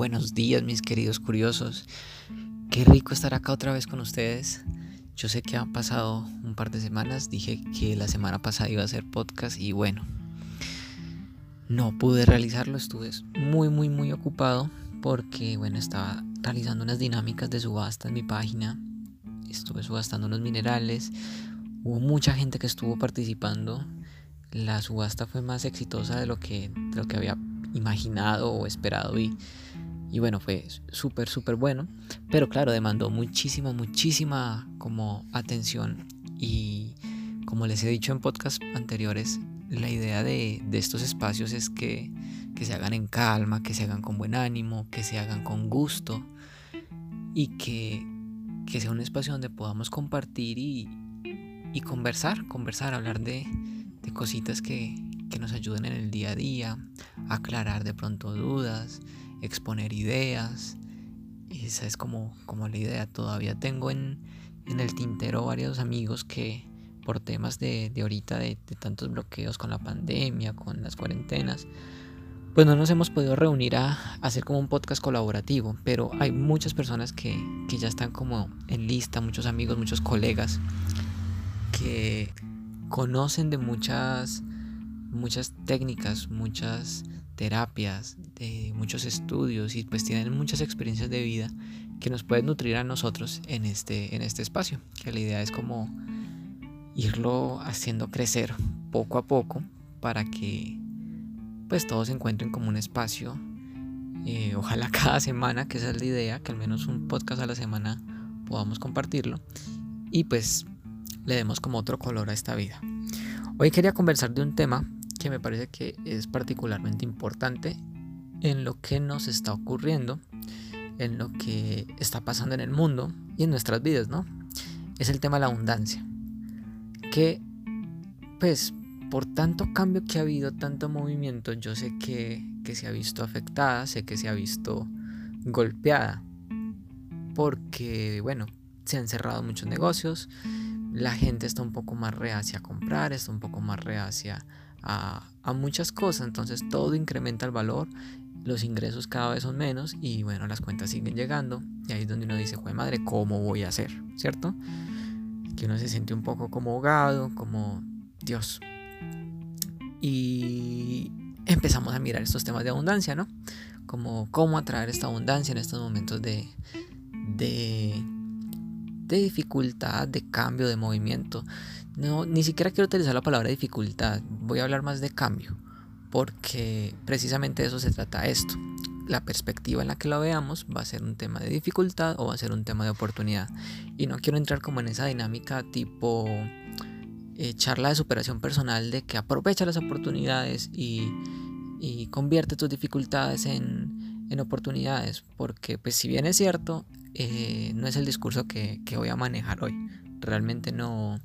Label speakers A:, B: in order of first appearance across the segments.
A: buenos días mis queridos curiosos. Qué rico estar acá otra vez con ustedes. Yo sé que han pasado un par de semanas, dije que la semana pasada iba a hacer podcast y bueno, no pude realizarlo, estuve muy muy muy ocupado porque bueno, estaba realizando unas dinámicas de subasta en mi página, estuve subastando unos minerales, hubo mucha gente que estuvo participando, la subasta fue más exitosa de lo que, de lo que había imaginado o esperado y, y bueno, fue súper, súper bueno. Pero claro, demandó muchísima, muchísima como atención y como les he dicho en podcasts anteriores, la idea de, de estos espacios es que, que, se hagan en calma, que se hagan con buen ánimo, que se hagan con gusto y que, que sea un espacio donde podamos compartir y, y conversar, conversar, hablar de, de cositas que, que nos ayuden en el día a día, aclarar de pronto dudas, exponer ideas. Esa es como, como la idea. Todavía tengo en, en el tintero varios amigos que por temas de, de ahorita, de, de, tantos bloqueos con la pandemia, con las cuarentenas, pues no nos hemos podido reunir a, a hacer como un podcast colaborativo, pero hay muchas personas que, que ya están como en lista, muchos amigos, muchos colegas que conocen de muchas muchas técnicas, muchas terapias, de muchos estudios y pues tienen muchas experiencias de vida que nos pueden nutrir a nosotros en este, en este espacio. Que la idea es como irlo haciendo crecer poco a poco para que pues todos se encuentren como un espacio. Eh, ojalá cada semana, que esa es la idea, que al menos un podcast a la semana podamos compartirlo. Y pues le demos como otro color a esta vida. Hoy quería conversar de un tema que me parece que es particularmente importante en lo que nos está ocurriendo, en lo que está pasando en el mundo y en nuestras vidas, ¿no? Es el tema de la abundancia. Que, pues, por tanto cambio que ha habido, tanto movimiento, yo sé que, que se ha visto afectada, sé que se ha visto golpeada, porque, bueno, se han cerrado muchos negocios, la gente está un poco más reacia a comprar, está un poco más reacia a, muchas cosas, entonces todo incrementa el valor, los ingresos cada vez son menos y bueno, las cuentas siguen llegando y ahí es donde uno dice, joder madre, ¿cómo voy a hacer? ¿Cierto? Que uno se siente un poco como ahogado, como Dios. Y empezamos a mirar estos temas de abundancia, ¿no? Como cómo atraer esta abundancia en estos momentos de, de, de dificultad, de cambio, de movimiento. No, ni siquiera quiero utilizar la palabra dificultad, voy a hablar más de cambio, porque precisamente de eso se trata esto. La perspectiva en la que lo veamos va a ser un tema de dificultad o va a ser un tema de oportunidad. Y no quiero entrar como en esa dinámica tipo eh, charla de superación personal de que aprovecha las oportunidades y, y convierte tus dificultades en, en, oportunidades, porque pues si bien es cierto, eh, no es el discurso que, que voy a manejar hoy. Realmente no,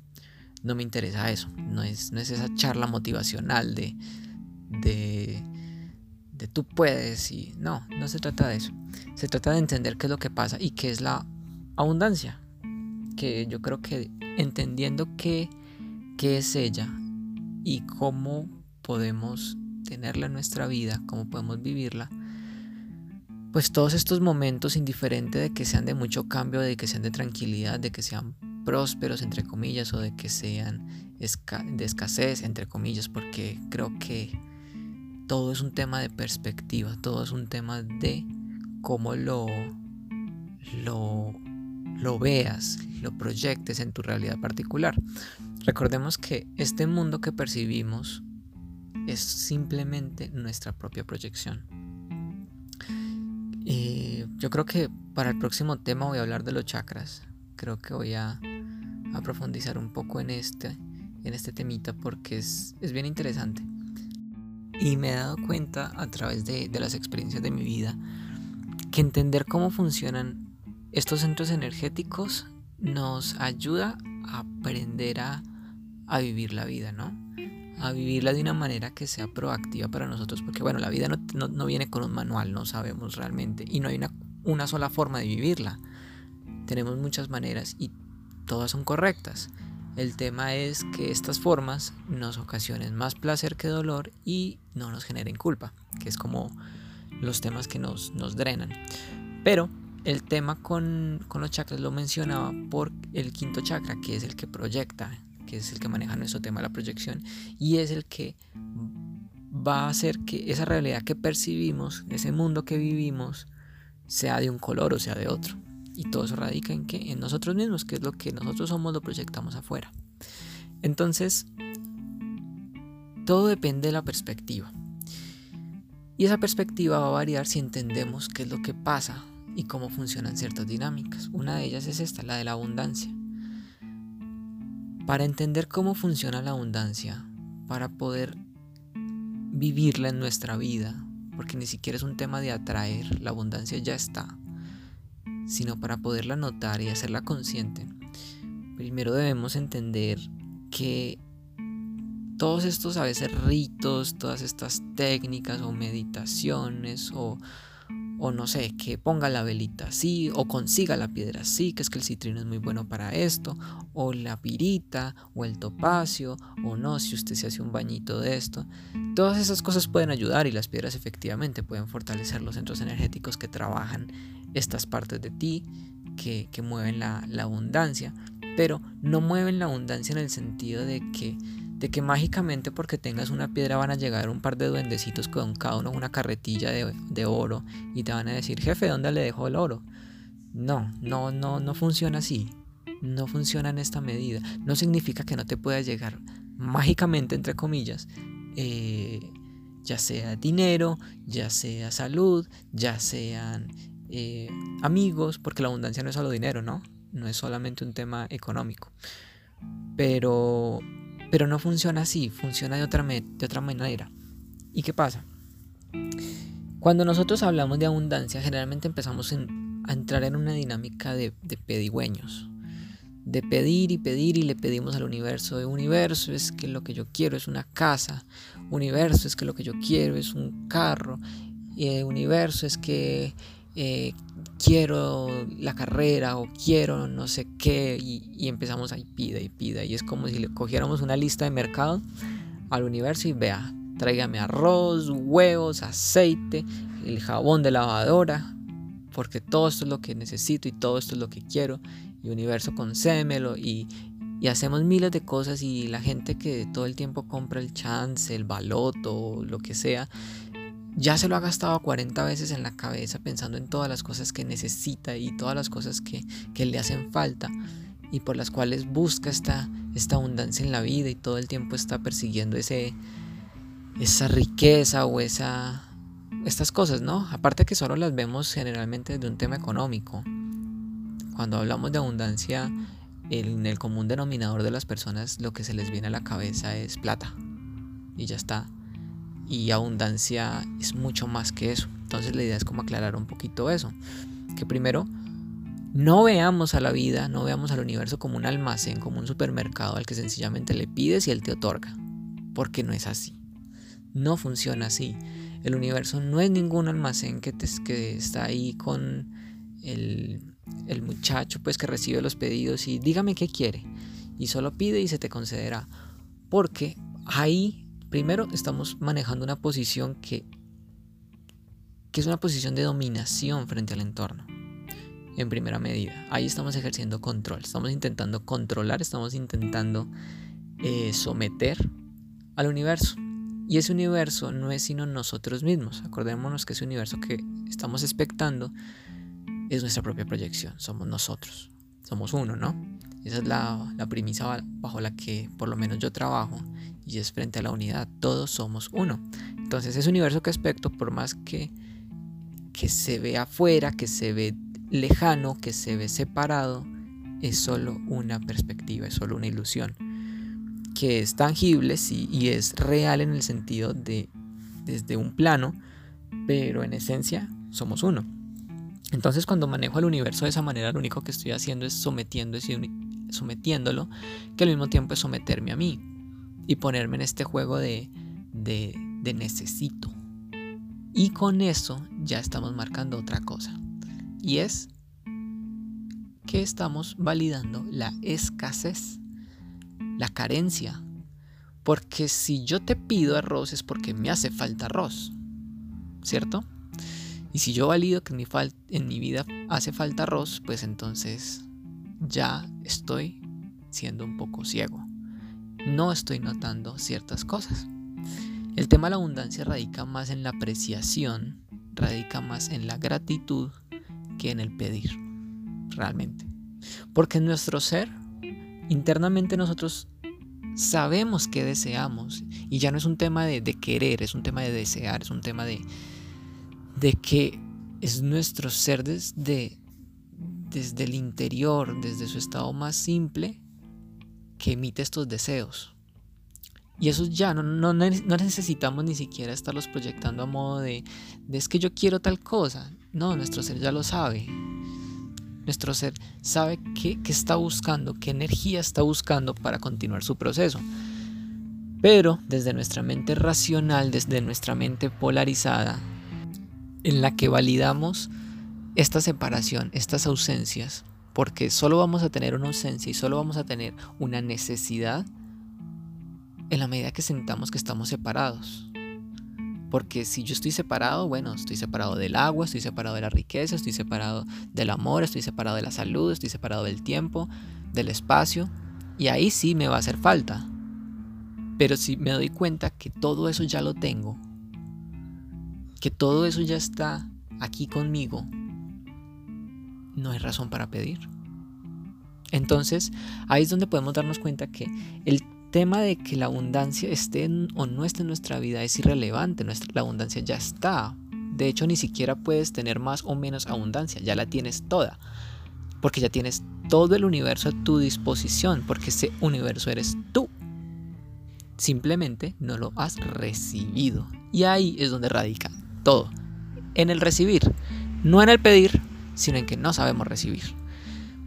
A: no me interesa eso. No es, no es esa charla motivacional de, de, tú puedes y no, no se trata de eso. Se trata de entender qué es lo que pasa y qué es la abundancia. Que yo creo que entendiendo qué, qué es ella y cómo podemos tenerla en nuestra vida, cómo podemos vivirla, pues todos estos momentos, indiferente de que sean de mucho cambio, de que sean de tranquilidad, de que sean prósperos, entre comillas, o de que sean de escasez, entre comillas, porque creo que todo es un tema de perspectiva, todo es un tema de cómo lo, lo, lo veas, lo proyectes en tu realidad particular. Recordemos que este mundo que percibimos es simplemente nuestra propia proyección. Y yo creo que para el próximo tema voy a hablar de los chakras. Creo que voy a a profundizar un poco en este, en este temita porque es, es bien interesante. Y me he dado cuenta a través de, de las experiencias de mi vida que entender cómo funcionan estos centros energéticos nos ayuda a aprender a, a, vivir la vida, ¿no? A vivirla de una manera que sea proactiva para nosotros, porque bueno, la vida no, no, no viene con un manual, no sabemos realmente, y no hay una, una sola forma de vivirla. Tenemos muchas maneras y todas son correctas. El tema es que estas formas nos ocasionen más placer que dolor y no nos generen culpa, que es como los temas que nos, nos drenan. Pero el tema con, con, los chakras lo mencionaba por el quinto chakra, que es el que proyecta, que es el que maneja nuestro tema, la proyección, y es el que va a hacer que esa realidad que percibimos, ese mundo que vivimos, sea de un color o sea de otro. Y todo eso radica en que en nosotros mismos, que es lo que nosotros somos, lo proyectamos afuera. Entonces, todo depende de la perspectiva. Y esa perspectiva va a variar si entendemos qué es lo que pasa y cómo funcionan ciertas dinámicas. Una de ellas es esta, la de la abundancia. Para entender cómo funciona la abundancia, para poder vivirla en nuestra vida, porque ni siquiera es un tema de atraer, la abundancia ya está, sino para poderla notar y hacerla consciente, primero debemos entender que todos estos a veces ritos, todas estas técnicas o meditaciones o o no sé, que ponga la velita así, o consiga la piedra así, que es que el citrino es muy bueno para esto, o la pirita, o el topacio, o no, si usted se hace un bañito de esto. Todas esas cosas pueden ayudar y las piedras efectivamente pueden fortalecer los centros energéticos que trabajan estas partes de ti, que, mueven la, la abundancia, pero no mueven la abundancia en el sentido de que de que mágicamente porque tengas una piedra van a llegar un par de duendecitos con cada uno una carretilla de, oro y te van a decir, jefe, ¿dónde le dejo el oro? No, no, no, no funciona así. No funciona en esta medida. No significa que no te pueda llegar mágicamente, entre comillas, eh, ya sea dinero, ya sea salud, ya sean eh, amigos, porque la abundancia no es solo dinero, ¿no? No es solamente un tema económico. Pero pero no funciona así, funciona de otra, de otra manera. ¿Y qué pasa? Cuando nosotros hablamos de abundancia, generalmente empezamos a entrar en una dinámica de, pedigüeños. De pedir y pedir y le pedimos al universo. Universo es que lo que yo quiero es una casa. Universo es que lo que yo quiero es un carro. Y el universo es que eh, quiero la carrera o quiero no sé qué y, empezamos ahí pida y pida y es como si le cogiéramos una lista de mercado al universo y vea, tráigame arroz, huevos, aceite, el jabón de lavadora, porque todo esto es lo que necesito y todo esto es lo que quiero. Y universo concémelo y, y hacemos miles de cosas y la gente que todo el tiempo compra el chance, el baloto, lo que sea, ya se lo ha gastado 40 veces en la cabeza pensando en todas las cosas que necesita y todas las cosas que, le hacen falta y por las cuales busca esta, esta abundancia en la vida y todo el tiempo está persiguiendo ese, esa riqueza o esa, estas cosas, ¿no? Aparte que solo las vemos generalmente de un tema económico. Cuando hablamos de abundancia, en el común denominador de las personas lo que se les viene a la cabeza es plata. Y ya está y abundancia es mucho más que eso. Entonces la idea es como aclarar un poquito eso. Que primero no veamos a la vida, no veamos al universo como un almacén, como un supermercado al que sencillamente le pides y él te otorga. Porque no es así. No funciona así. El universo no es ningún almacén que, te, que está ahí con el, el muchacho pues que recibe los pedidos y dígame qué quiere. Y solo pide y se te concederá. Porque ahí Primero, estamos manejando una posición que, es una posición de dominación frente al entorno. En primera medida, ahí estamos ejerciendo control, estamos intentando controlar, estamos intentando eh, someter al universo. Y ese universo no es sino nosotros mismos. Acordémonos que ese universo que estamos expectando es nuestra propia proyección, somos nosotros, somos uno, ¿no? Esa es la, la premisa bajo la que por lo menos yo trabajo y es frente a la unidad, todos somos uno. Entonces ese universo que aspecto, por más que, que se ve afuera, que se ve lejano, que se ve separado, es solo una perspectiva, es solo una ilusión, que es tangible sí, y es real en el sentido de desde un plano, pero en esencia somos uno. Entonces cuando manejo el universo de esa manera, lo único que estoy haciendo es sometiéndolo, que al mismo tiempo es someterme a mí y ponerme en este juego de, de, necesito. Y con eso ya estamos marcando otra cosa. Y es que estamos validando la escasez, la carencia. Porque si yo te pido arroz es porque me hace falta arroz. ¿Cierto? Y si yo valido que en mi, en mi vida hace falta arroz, pues entonces ya estoy siendo un poco ciego. No estoy notando ciertas cosas. El tema de la abundancia radica más en la apreciación, radica más en la gratitud que en el pedir, realmente. Porque en nuestro ser, internamente nosotros sabemos que deseamos y ya no es un tema de, querer, es un tema de desear, es un tema de, de que es nuestro ser desde, desde el interior, desde su estado más simple, que emite estos deseos. Y eso ya no, no, necesitamos ni siquiera estarlos proyectando a modo de, de es que yo quiero tal cosa. No, nuestro ser ya lo sabe. Nuestro ser sabe qué, qué está buscando, qué energía está buscando para continuar su proceso. Pero desde nuestra mente racional, desde nuestra mente polarizada, en la que validamos esta separación, estas ausencias, porque solo vamos a tener una ausencia y solo vamos a tener una necesidad en la medida que sentamos que estamos separados. Porque si yo estoy separado, bueno, estoy separado del agua, estoy separado de la riqueza, estoy separado del amor, estoy separado de la salud, estoy separado del tiempo, del espacio, y ahí sí me va a hacer falta. Pero si me doy cuenta que todo eso ya lo tengo, que todo eso ya está aquí conmigo, no hay razón para pedir. Entonces, ahí es donde podemos darnos cuenta que el tema de que la abundancia esté o no esté en nuestra vida es irrelevante, nuestra, la abundancia ya está. De hecho, ni siquiera puedes tener más o menos abundancia, ya la tienes toda. Porque ya tienes todo el universo a tu disposición, porque ese universo eres tú. Simplemente no lo has recibido. Y ahí es donde radica todo. En el recibir, no en el pedir, sino en que no sabemos recibir.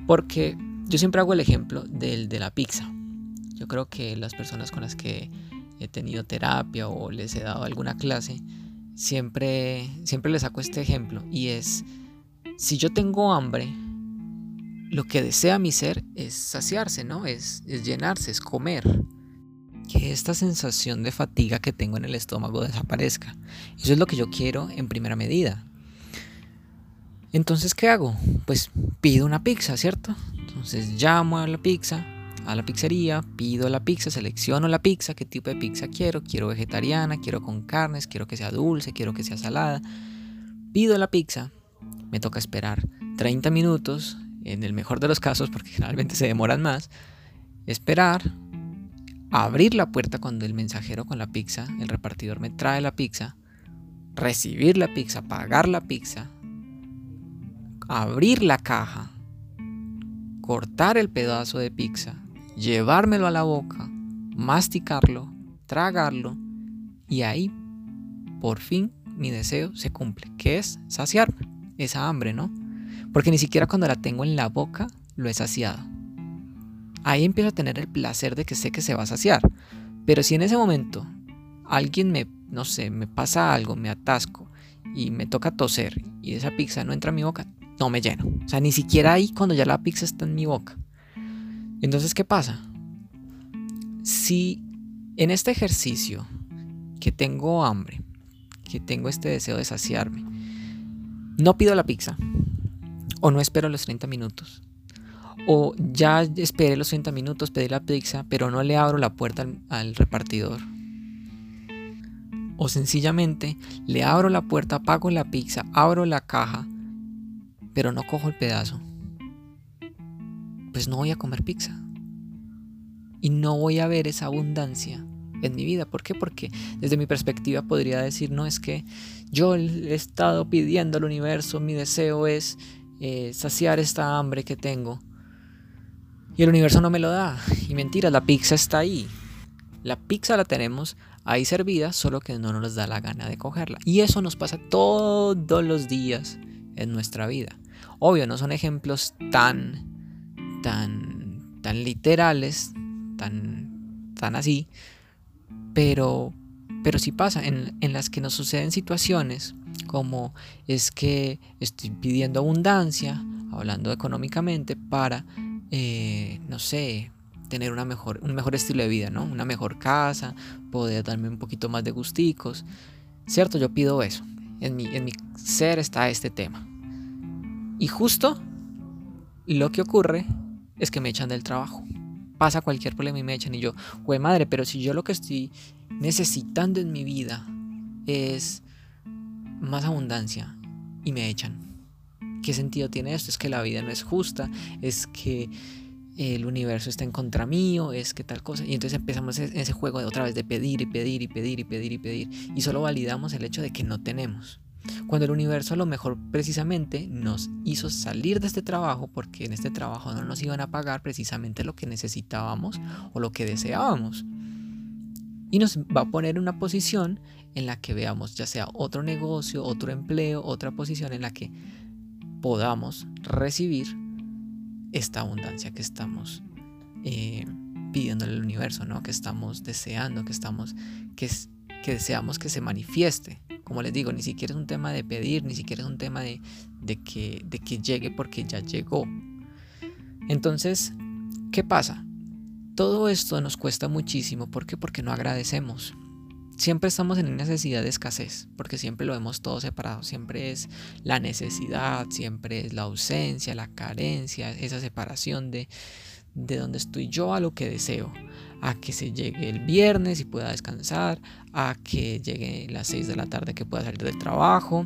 A: Porque yo siempre hago el ejemplo del de la pizza. Yo creo que las personas con las que he tenido terapia o les he dado alguna clase, siempre, siempre les saco este ejemplo. Y es, si yo tengo hambre, lo que desea mi ser es saciarse, ¿no? Es, es llenarse, es comer. Que esta sensación de fatiga que tengo en el estómago desaparezca. Eso es lo que yo quiero en primera medida. Entonces, ¿qué hago? Pues pido una pizza, ¿cierto? Entonces llamo a la pizza, a la pizzería, pido la pizza, selecciono la pizza, qué tipo de pizza quiero, quiero vegetariana, quiero con carnes, quiero que sea dulce, quiero que sea salada. Pido la pizza, me toca esperar 30 minutos, en el mejor de los casos, porque generalmente se demoran más, esperar, abrir la puerta cuando el mensajero con la pizza, el repartidor me trae la pizza, recibir la pizza, pagar la pizza, abrir la caja, cortar el pedazo de pizza, llevármelo a la boca, masticarlo, tragarlo y ahí por fin mi deseo se cumple, que es saciarme, esa hambre, ¿no? Porque ni siquiera cuando la tengo en la boca lo he saciado. Ahí empiezo a tener el placer de que sé que se va a saciar. Pero si en ese momento alguien me, no sé, me pasa algo, me atasco y me toca toser y esa pizza no entra a mi boca, no me lleno. O sea, ni siquiera ahí cuando ya la pizza está en mi boca. Entonces, ¿qué pasa? Si en este ejercicio que tengo hambre, que tengo este deseo de saciarme, no pido la pizza, o no espero los 30 minutos, o ya esperé los 30 minutos, pedí la pizza, pero no le abro la puerta al, al repartidor, o sencillamente le abro la puerta, pago la pizza, abro la caja, pero no cojo el pedazo, pues no voy a comer pizza. Y no voy a ver esa abundancia en mi vida. ¿Por qué? Porque desde mi perspectiva podría decir, no es que yo he estado pidiendo al universo, mi deseo es eh, saciar esta hambre que tengo. Y el universo no me lo da. Y mentira, la pizza está ahí. La pizza la tenemos ahí servida, solo que no nos da la gana de cogerla. Y eso nos pasa todos los días en nuestra vida. Obvio, no son ejemplos tan, tan, tan literales, tan, tan así, pero, pero sí pasa en, en las que nos suceden situaciones como es que estoy pidiendo abundancia, hablando económicamente, para, eh, no sé, tener una mejor, un mejor estilo de vida, ¿no? Una mejor casa, poder darme un poquito más de gusticos. Cierto, yo pido eso. en mi, en mi ser está este tema. Y justo lo que ocurre es que me echan del trabajo. Pasa cualquier problema y me echan y yo, güey madre, pero si yo lo que estoy necesitando en mi vida es más abundancia y me echan. ¿Qué sentido tiene esto? Es que la vida no es justa, es que el universo está en contra mío, es que tal cosa. Y entonces empezamos en ese juego de otra vez de pedir y pedir y pedir y pedir y pedir. Y solo validamos el hecho de que no tenemos. Cuando el universo a lo mejor precisamente nos hizo salir de este trabajo porque en este trabajo no nos iban a pagar precisamente lo que necesitábamos o lo que deseábamos. Y nos va a poner en una posición en la que veamos ya sea otro negocio, otro empleo, otra posición en la que podamos recibir esta abundancia que estamos eh, pidiendo al universo, ¿no? que estamos deseando, que, estamos, que deseamos que se manifieste. Como les digo, ni siquiera es un tema de pedir, ni siquiera es un tema de, de, que, de que llegue porque ya llegó. Entonces, ¿qué pasa? Todo esto nos cuesta muchísimo. ¿Por qué? Porque no agradecemos siempre estamos en necesidad de escasez, porque siempre lo vemos todo separado, siempre es la necesidad, siempre es la ausencia, la carencia, esa separación de, de donde estoy yo a lo que deseo, a que se llegue el viernes y pueda descansar, a que llegue las 6 de la tarde que pueda salir del trabajo,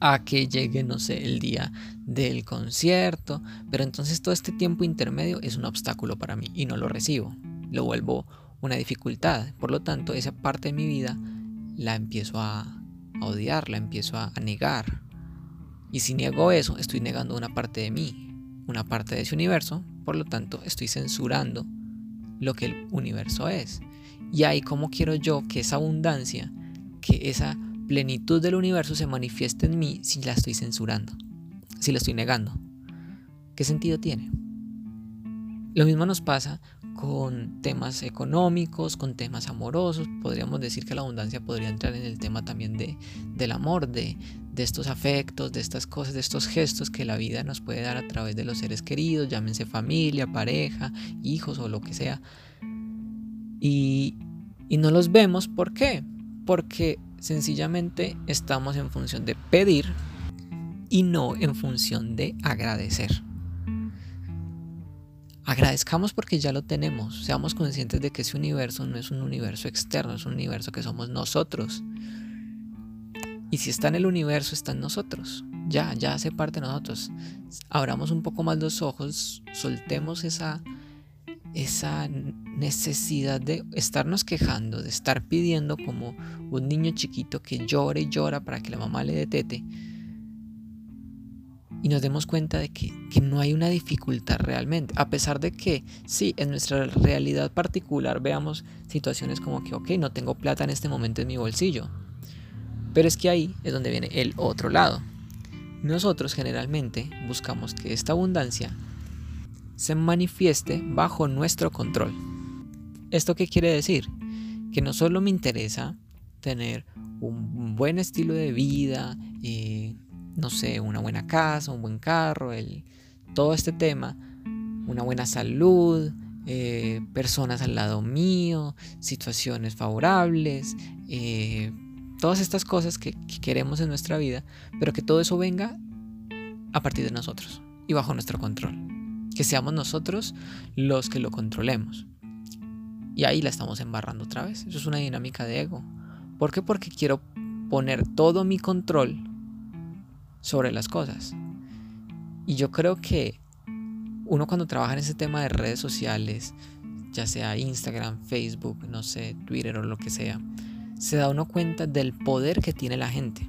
A: a que llegue, no sé, el día del concierto, pero entonces todo este tiempo intermedio es un obstáculo para mí y no lo recibo, lo vuelvo una dificultad. Por lo tanto, esa parte de mi vida la empiezo a, odiar, la empiezo a, negar. Y si niego eso, estoy negando una parte de mí, una parte de ese universo. Por lo tanto, estoy censurando lo que el universo es. Y ahí como quiero yo que esa abundancia, que esa plenitud del universo se manifieste en mí si la estoy censurando, si la estoy negando. ¿Qué sentido tiene? Lo mismo nos pasa con temas económicos, con temas amorosos. Podríamos decir que la abundancia podría entrar en el tema también de, del amor, de, de estos afectos, de estas cosas, de estos gestos que la vida nos puede dar a través de los seres queridos, llámense familia, pareja, hijos o lo que sea. Y, y no los vemos, ¿por qué? Porque sencillamente estamos en función de pedir y no en función de agradecer. Agradezcamos porque ya lo tenemos. Seamos conscientes de que ese universo no es un universo externo, es un universo que somos nosotros. Y si está en el universo, está en nosotros. Ya, ya hace parte de nosotros. Abramos un poco más los ojos, soltemos esa, esa necesidad de estarnos quejando, de estar pidiendo como un niño chiquito que llora y llora para que la mamá le dé tete y nos demos cuenta de que, no hay una dificultad realmente, a pesar de que sí, en nuestra realidad particular veamos situaciones como que, ok, no tengo plata en este momento en mi bolsillo, pero es que ahí es donde viene el otro lado. Nosotros generalmente buscamos que esta abundancia se manifieste bajo nuestro control. ¿Esto qué quiere decir? Que no solo me interesa tener un buen estilo de vida, eh, no sé, una buena casa, un buen carro, el, todo este tema, una buena salud, eh, personas al lado mío, situaciones favorables, eh, todas estas cosas que, que queremos en nuestra vida, pero que todo eso venga a partir de nosotros y bajo nuestro control. Que seamos nosotros los que lo controlemos. Y ahí la estamos embarrando otra vez. Eso es una dinámica de ego. ¿Por qué? Porque quiero poner todo mi control sobre las cosas. Y yo creo que uno cuando trabaja en ese tema de redes sociales, ya sea Instagram, Facebook, no sé, Twitter o lo que sea, se da uno cuenta del poder que tiene la gente.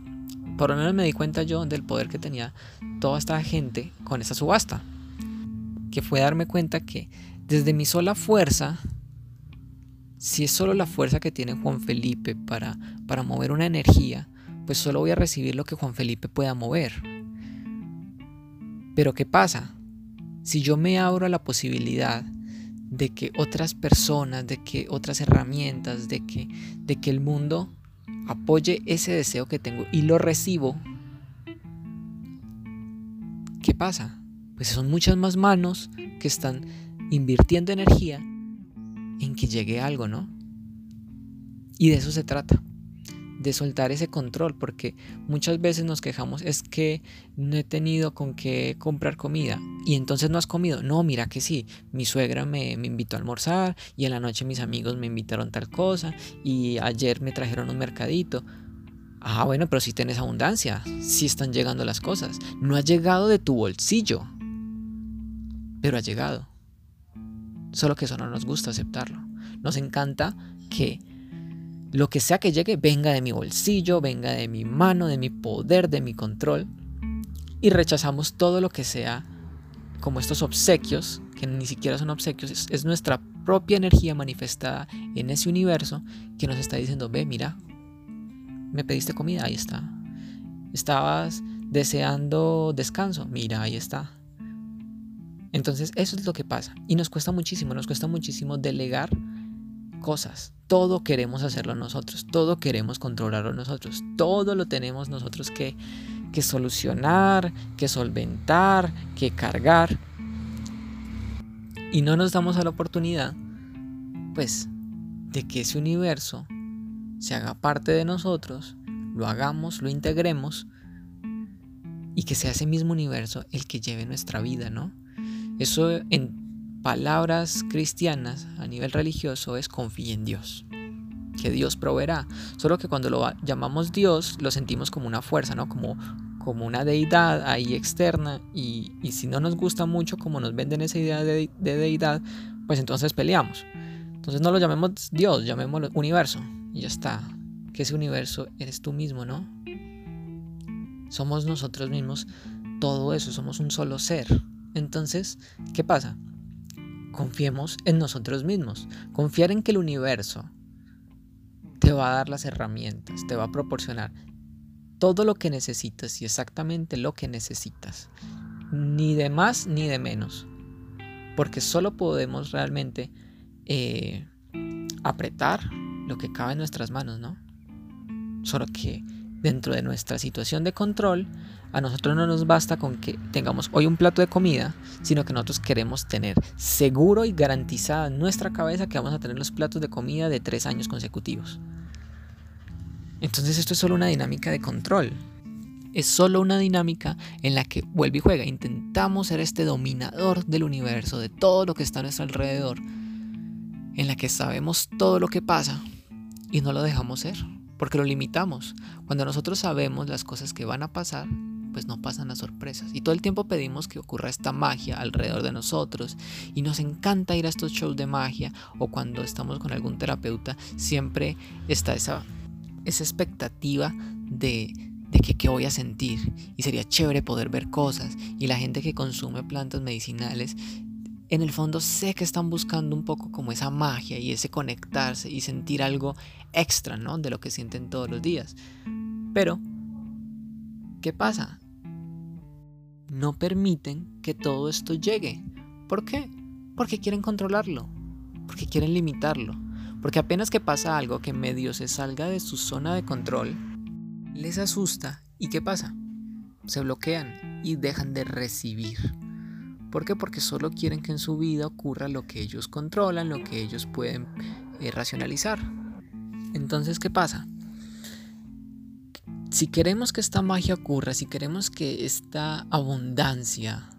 A: Por lo menos me di cuenta yo del poder que tenía toda esta gente con esa subasta. Que fue darme cuenta que desde mi sola fuerza, si es solo la fuerza que tiene Juan Felipe para, para mover una energía, pues solo voy a recibir lo que Juan Felipe pueda mover. Pero ¿qué pasa? Si yo me abro a la posibilidad de que otras personas, de que otras herramientas, de que, de que el mundo apoye ese deseo que tengo y lo recibo, ¿qué pasa? Pues son muchas más manos que están invirtiendo energía en que llegue algo, ¿no? Y de eso se trata de soltar ese control, porque muchas veces nos quejamos, es que no he tenido con qué comprar comida y entonces no has comido. No, mira que sí, mi suegra me, me invitó a almorzar y en la noche mis amigos me invitaron tal cosa y ayer me trajeron un mercadito. Ah, bueno, pero si tienes abundancia, si están llegando las cosas. No ha llegado de tu bolsillo, pero ha llegado. Solo que eso no nos gusta aceptarlo. Nos encanta que lo que sea que llegue venga de mi bolsillo, venga de mi mano, de mi poder, de mi control. Y rechazamos todo lo que sea como estos obsequios, que ni siquiera son obsequios, es, nuestra propia energía manifestada en ese universo que nos está diciendo, ve, mira, me pediste comida, ahí está. Estabas deseando descanso, mira, ahí está. Entonces eso es lo que pasa. Y nos cuesta muchísimo, nos cuesta muchísimo delegar cosas. Todo queremos hacerlo nosotros, todo queremos controlarlo nosotros, todo lo tenemos nosotros que, que solucionar, que solventar, que cargar. Y no nos damos a la oportunidad, pues, de que ese universo se haga parte de nosotros, lo hagamos, lo integremos y que sea ese mismo universo el que lleve nuestra vida, ¿no? Eso en palabras cristianas a nivel religioso es confía en Dios. Que Dios proveerá. Solo que cuando lo llamamos Dios lo sentimos como una fuerza, ¿no? Como, como una deidad ahí externa. Y, si no nos gusta mucho como nos venden esa idea de, de deidad, pues entonces peleamos. Entonces no lo llamemos Dios, llamémoslo universo. Y ya está. Que ese universo eres tú mismo, ¿no? Somos nosotros mismos todo eso, somos un solo ser. Entonces, ¿qué pasa? Confiemos en nosotros mismos. Confiar en que el universo te va a dar las herramientas, te va a proporcionar todo lo que necesitas y exactamente lo que necesitas. Ni de más ni de menos. Porque solo podemos realmente eh, apretar lo que cabe en nuestras manos, ¿no? Solo que dentro de nuestra situación de control, a nosotros no nos basta con que tengamos hoy un plato de comida, sino que nosotros queremos tener seguro y garantizada en nuestra cabeza que vamos a tener los platos de comida de tres años consecutivos. Entonces esto es solo una dinámica de control. Es solo una dinámica en la que vuelve y juega. Intentamos ser este dominador del universo, de todo lo que está a nuestro alrededor, en la que sabemos todo lo que pasa y no lo dejamos ser porque lo limitamos. Cuando nosotros sabemos las cosas que van a pasar, pues no pasan las sorpresas. Y todo el tiempo pedimos que ocurra esta magia alrededor de nosotros. Y nos encanta ir a estos shows de magia o cuando estamos con algún terapeuta, siempre está esa, esa expectativa de, de que qué voy a sentir. Y sería chévere poder ver cosas. Y la gente que consume plantas medicinales en el fondo sé que están buscando un poco como esa magia y ese conectarse y sentir algo extra, ¿no? De lo que sienten todos los días. Pero, ¿qué pasa? No permiten que todo esto llegue. ¿Por qué? Porque quieren controlarlo, porque quieren limitarlo, porque apenas que pasa algo que medio se salga de su zona de control, les asusta y ¿qué pasa? Se bloquean y dejan de recibir. ¿Por qué? Porque solo quieren que en su vida ocurra lo que ellos controlan, lo que ellos pueden eh, racionalizar. Entonces, ¿qué pasa? Si queremos que esta magia ocurra, si queremos que esta abundancia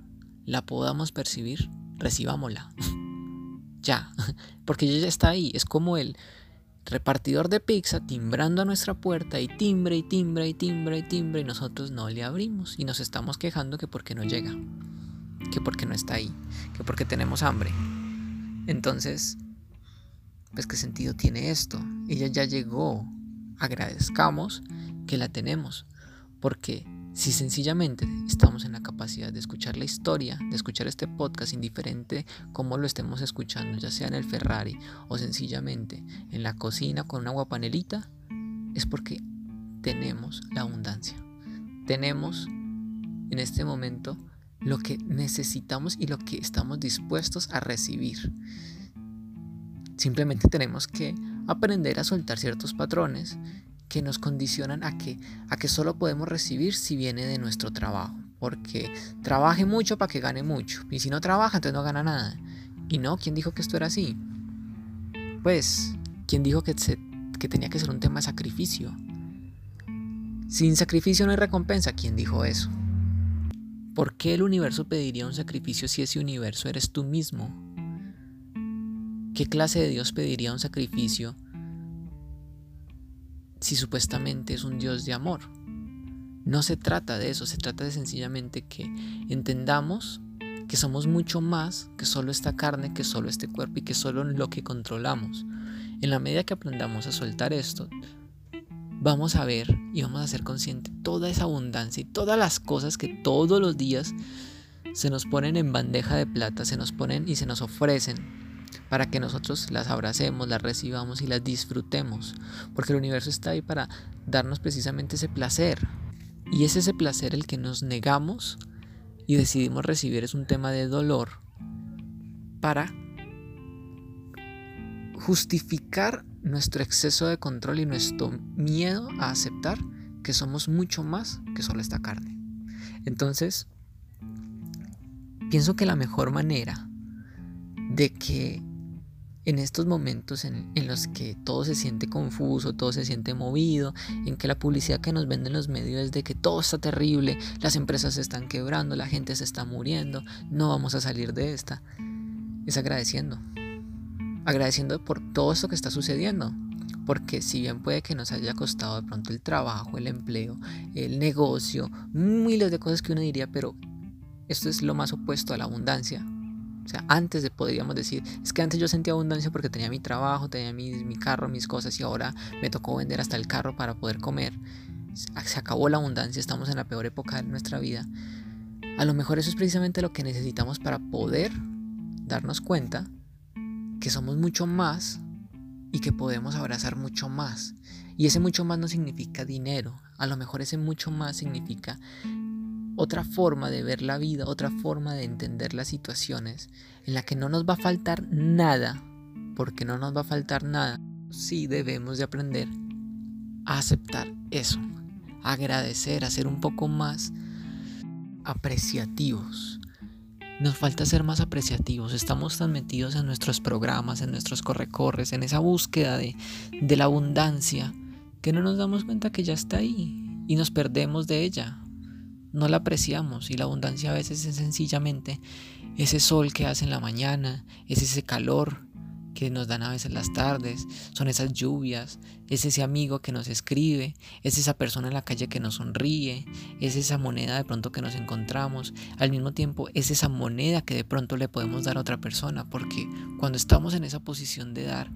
A: la podamos percibir, recibámosla. ya, porque ya está ahí. Es como el repartidor de pizza timbrando a nuestra puerta y timbre y timbre y timbre y timbre y nosotros no le abrimos y nos estamos quejando que porque no llega que porque no está ahí, que porque tenemos hambre. Entonces, pues qué sentido tiene esto? Ella ya llegó, agradezcamos que la tenemos, porque si sencillamente estamos en la capacidad de escuchar la historia, de escuchar este podcast, indiferente cómo lo estemos escuchando, ya sea en el Ferrari o sencillamente en la cocina con una guapanelita, es porque tenemos la abundancia. Tenemos en este momento lo que necesitamos y lo que estamos dispuestos a recibir. Simplemente tenemos que aprender a soltar ciertos patrones que nos condicionan a que, a que solo podemos recibir si viene de nuestro trabajo. Porque trabaje mucho para que gane mucho. Y si no trabaja, entonces no gana nada. Y no, ¿quién dijo que esto era así? Pues, ¿quién dijo que, que tenía que ser un tema de sacrificio? Sin sacrificio no hay recompensa. ¿Quién dijo eso? ¿Por qué el universo pediría un sacrificio si ese universo eres tú mismo? ¿Qué clase de Dios pediría un sacrificio si supuestamente es un Dios de amor? No se trata de eso, se trata de sencillamente que entendamos que somos mucho más que solo esta carne, que solo este cuerpo y que solo lo que controlamos. En la medida que aprendamos a soltar esto, vamos a ver y vamos a ser conscientes toda esa abundancia y todas las cosas que todos los días se nos ponen en bandeja de plata, se nos ponen y se nos ofrecen para que nosotros las abracemos, las recibamos y las disfrutemos, porque el universo está ahí para darnos precisamente ese placer. Y es ese placer el que nos negamos y decidimos recibir es un tema de dolor para justificar nuestro exceso de control y nuestro miedo a aceptar que somos mucho más que solo esta carne. Entonces, pienso que la mejor manera de que en estos momentos en, los que todo se siente confuso, todo se siente movido, en que la publicidad que nos venden los medios es de que todo está terrible, las empresas se están quebrando, la gente se está muriendo, no vamos a salir de esta, es agradeciendo. Agradeciendo por todo esto que está sucediendo. Porque si bien puede que nos haya costado de pronto el trabajo, el empleo, el negocio, miles de cosas que uno diría, pero esto es lo más opuesto a la abundancia, o sea, antes de podríamos decir, es que antes yo sentía abundancia porque tenía mi trabajo, tenía mi, mi carro, mis cosas y ahora me tocó vender hasta el carro para poder comer. Se acabó la abundancia, estamos en la peor época de nuestra vida. A lo mejor eso es precisamente lo que necesitamos para poder darnos cuenta que somos mucho más y que podemos abrazar mucho más. Y ese mucho más no significa dinero, a lo mejor ese mucho más significa otra forma de ver la vida, otra forma de entender las situaciones, en la que no nos va a faltar nada, porque no nos va a faltar nada. Sí debemos de aprender a aceptar eso, a agradecer, a ser un poco más apreciativos. Nos falta ser más apreciativos, estamos tan metidos en nuestros programas, en nuestros correcorres, en esa búsqueda de, de la abundancia, que no nos damos cuenta que ya está ahí y nos perdemos de ella no la apreciamos y la abundancia a veces es sencillamente ese sol que hace en la mañana, es ese calor que nos dan a veces las tardes, son esas lluvias, es ese amigo que nos escribe, es esa persona en la calle que nos sonríe, es esa moneda de pronto que nos encontramos, al mismo tiempo es esa moneda que de pronto le podemos dar a otra persona, porque cuando estamos en esa posición de dar,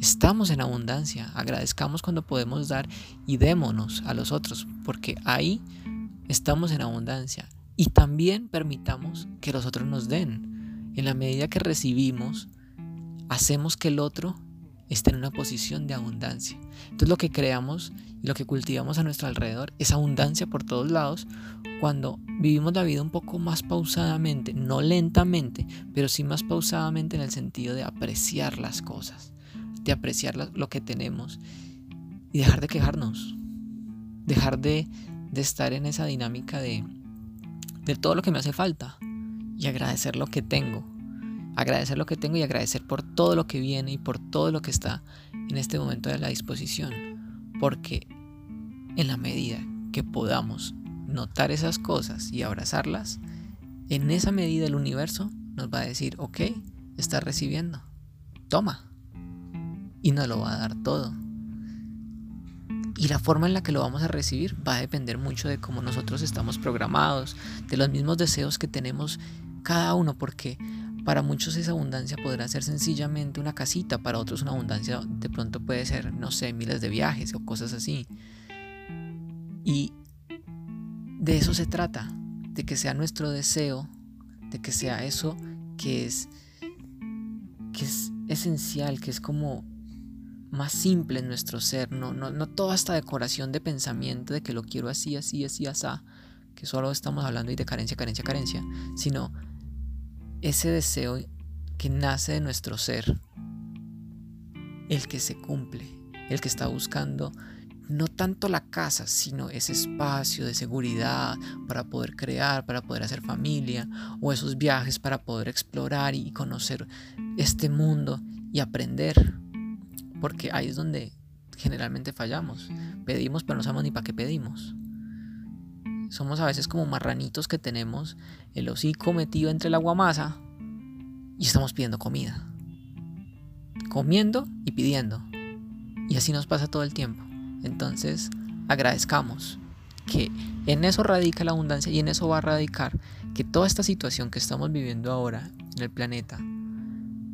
A: estamos en abundancia, agradezcamos cuando podemos dar y démonos a los otros, porque ahí estamos en abundancia y también permitamos que los otros nos den. En la medida que recibimos, hacemos que el otro esté en una posición de abundancia. Entonces lo que creamos y lo que cultivamos a nuestro alrededor es abundancia por todos lados cuando vivimos la vida un poco más pausadamente, no lentamente, pero sí más pausadamente en el sentido de apreciar las cosas, de apreciar lo que tenemos y dejar de quejarnos, dejar de de estar en esa dinámica de, de todo lo que me hace falta y agradecer lo que tengo. Agradecer lo que tengo y agradecer por todo lo que viene y por todo lo que está en este momento de la disposición. Porque en la medida que podamos notar esas cosas y abrazarlas, en esa medida el universo nos va a decir, ok, estás recibiendo, toma. Y nos lo va a dar todo. Y la forma en la que lo vamos a recibir va a depender mucho de cómo nosotros estamos programados, de los mismos deseos que tenemos cada uno, porque para muchos esa abundancia podrá ser sencillamente una casita, para otros una abundancia de pronto puede ser, no sé, miles de viajes o cosas así. Y de eso se trata, de que sea nuestro deseo, de que sea eso que es que es esencial, que es como más simple en nuestro ser, no, no, no toda esta decoración de pensamiento de que lo quiero así, así, así, así, que solo estamos hablando de carencia, carencia, carencia, sino ese deseo que nace de nuestro ser, el que se cumple, el que está buscando no tanto la casa, sino ese espacio de seguridad para poder crear, para poder hacer familia, o esos viajes para poder explorar y conocer este mundo y aprender porque ahí es donde generalmente fallamos. Pedimos, pero no sabemos ni para qué pedimos. somos a veces como marranitos que tenemos el hocico metido entre la guamasa y estamos pidiendo comida. Comiendo y pidiendo. Y así nos pasa todo el tiempo. Entonces, agradezcamos que en eso radica la abundancia y en eso va a radicar que toda esta situación que estamos viviendo ahora en el planeta,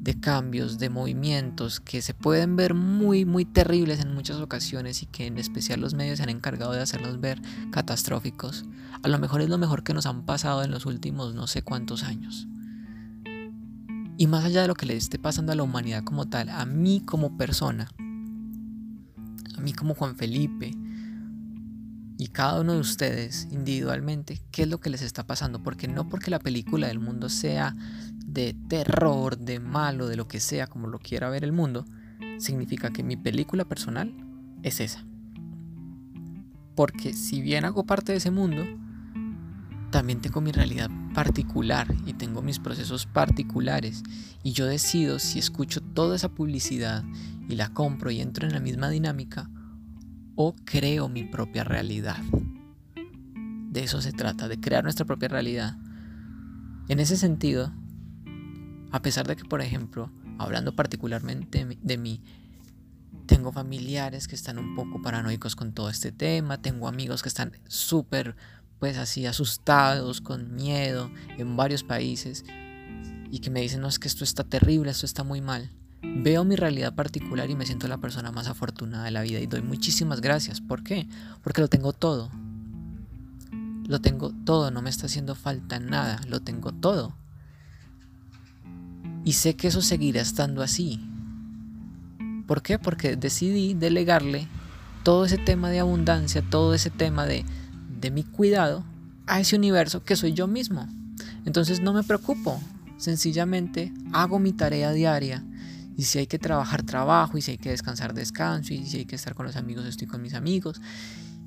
A: de cambios, de movimientos que se pueden ver muy, muy terribles en muchas ocasiones y que en especial los medios se han encargado de hacerlos ver catastróficos, a lo mejor es lo mejor que nos han pasado en los últimos no sé cuántos años. Y más allá de lo que le esté pasando a la humanidad como tal, a mí como persona, a mí como Juan Felipe, y cada uno de ustedes individualmente qué es lo que les está pasando, porque no porque la película del mundo sea de terror, de malo, de lo que sea, como lo quiera ver el mundo, significa que mi película personal es esa. Porque si bien hago parte de ese mundo, también tengo mi realidad particular y tengo mis procesos particulares y yo decido si escucho toda esa publicidad y la compro y entro en la misma dinámica o creo mi propia realidad. De eso se trata, de crear nuestra propia realidad. En ese sentido, a pesar de que, por ejemplo, hablando particularmente de mí, tengo familiares que están un poco paranoicos con todo este tema, tengo amigos que están súper, pues así, asustados, con miedo en varios países y que me dicen, no, es que esto está terrible, esto está muy mal. Veo mi realidad particular y me siento la persona más afortunada de la vida y doy muchísimas gracias. ¿Por qué? Porque lo tengo todo. Lo tengo todo, no me está haciendo falta nada, lo tengo todo. Y sé que eso seguirá estando así. ¿Por qué? Porque decidí delegarle todo ese tema de abundancia, todo ese tema de, de mi cuidado a ese universo que soy yo mismo. Entonces no me preocupo, sencillamente hago mi tarea diaria y si hay que trabajar, trabajo. Y si hay que descansar, descanso. Y si hay que estar con los amigos, estoy con mis amigos.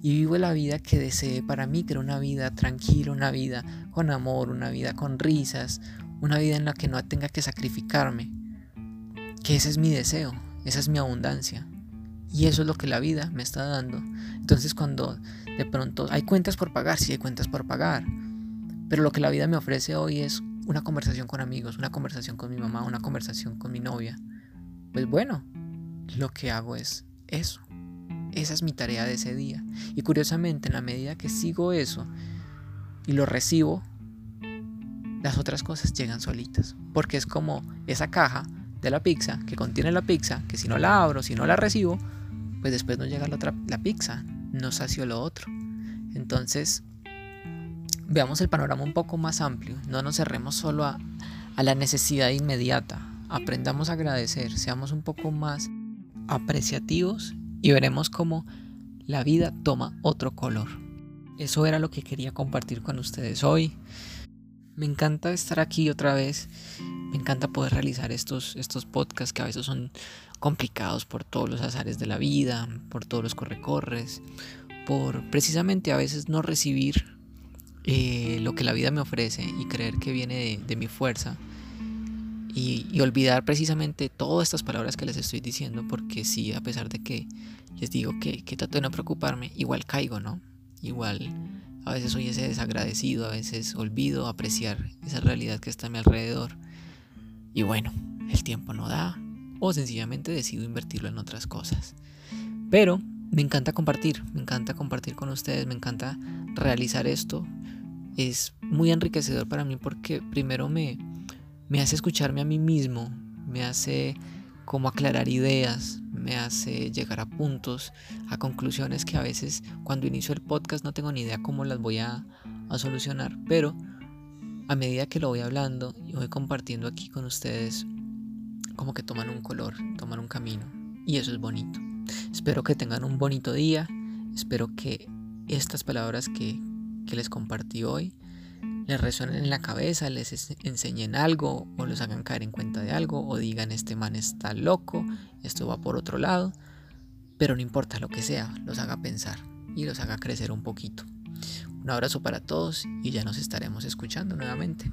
A: Y vivo la vida que desee para mí, que era una vida tranquila, una vida con amor, una vida con risas, una vida en la que no tenga que sacrificarme. Que ese es mi deseo, esa es mi abundancia. Y eso es lo que la vida me está dando. Entonces cuando de pronto hay cuentas por pagar, sí hay cuentas por pagar. Pero lo que la vida me ofrece hoy es una conversación con amigos, una conversación con mi mamá, una conversación con mi novia, pues bueno, lo que hago es eso. Esa es mi tarea de ese día. Y curiosamente, en la medida que sigo eso y lo recibo, las otras cosas llegan solitas. Porque es como esa caja de la pizza que contiene la pizza, que si no la abro, si no la recibo, pues después no llega la otra la pizza, no sacio lo otro. Entonces, veamos el panorama un poco más amplio, no nos cerremos solo a, a la necesidad inmediata, aprendamos a agradecer, seamos un poco más apreciativos y veremos cómo la vida toma otro color. Eso era lo que quería compartir con ustedes hoy. Me encanta estar aquí otra vez. Me encanta poder realizar estos, estos podcasts que a veces son complicados por todos los azares de la vida, por todos los correcorres, por precisamente a veces no recibir eh, lo que la vida me ofrece y creer que viene de mi fuerza y, olvidar precisamente todas estas palabras que les estoy diciendo, porque sí, a pesar de que les digo que, que trato de no preocuparme, igual caigo, ¿no? Igual a veces soy ese desagradecido, a veces olvido apreciar esa realidad que está a mi alrededor. Y bueno, el tiempo no da, o sencillamente decido invertirlo en otras cosas. Pero me encanta compartir, me encanta compartir con ustedes, me encanta realizar esto. Es muy enriquecedor para mí porque primero me, me hace escucharme a mí mismo, me hace como aclarar ideas, me hace llegar a puntos, a conclusiones que a veces cuando inicio el podcast no tengo ni idea cómo las voy a, solucionar, pero a medida que lo voy hablando y voy compartiendo aquí con ustedes, como que toman un color, toman un camino, y eso es bonito. Espero que tengan un bonito día, espero que estas palabras que, que les compartí hoy les resuenen en la cabeza, les enseñen algo o los hagan caer en cuenta de algo o digan este man está loco, esto va por otro lado, pero no importa lo que sea, los haga pensar y los haga crecer un poquito. Un abrazo para todos y ya nos estaremos escuchando nuevamente.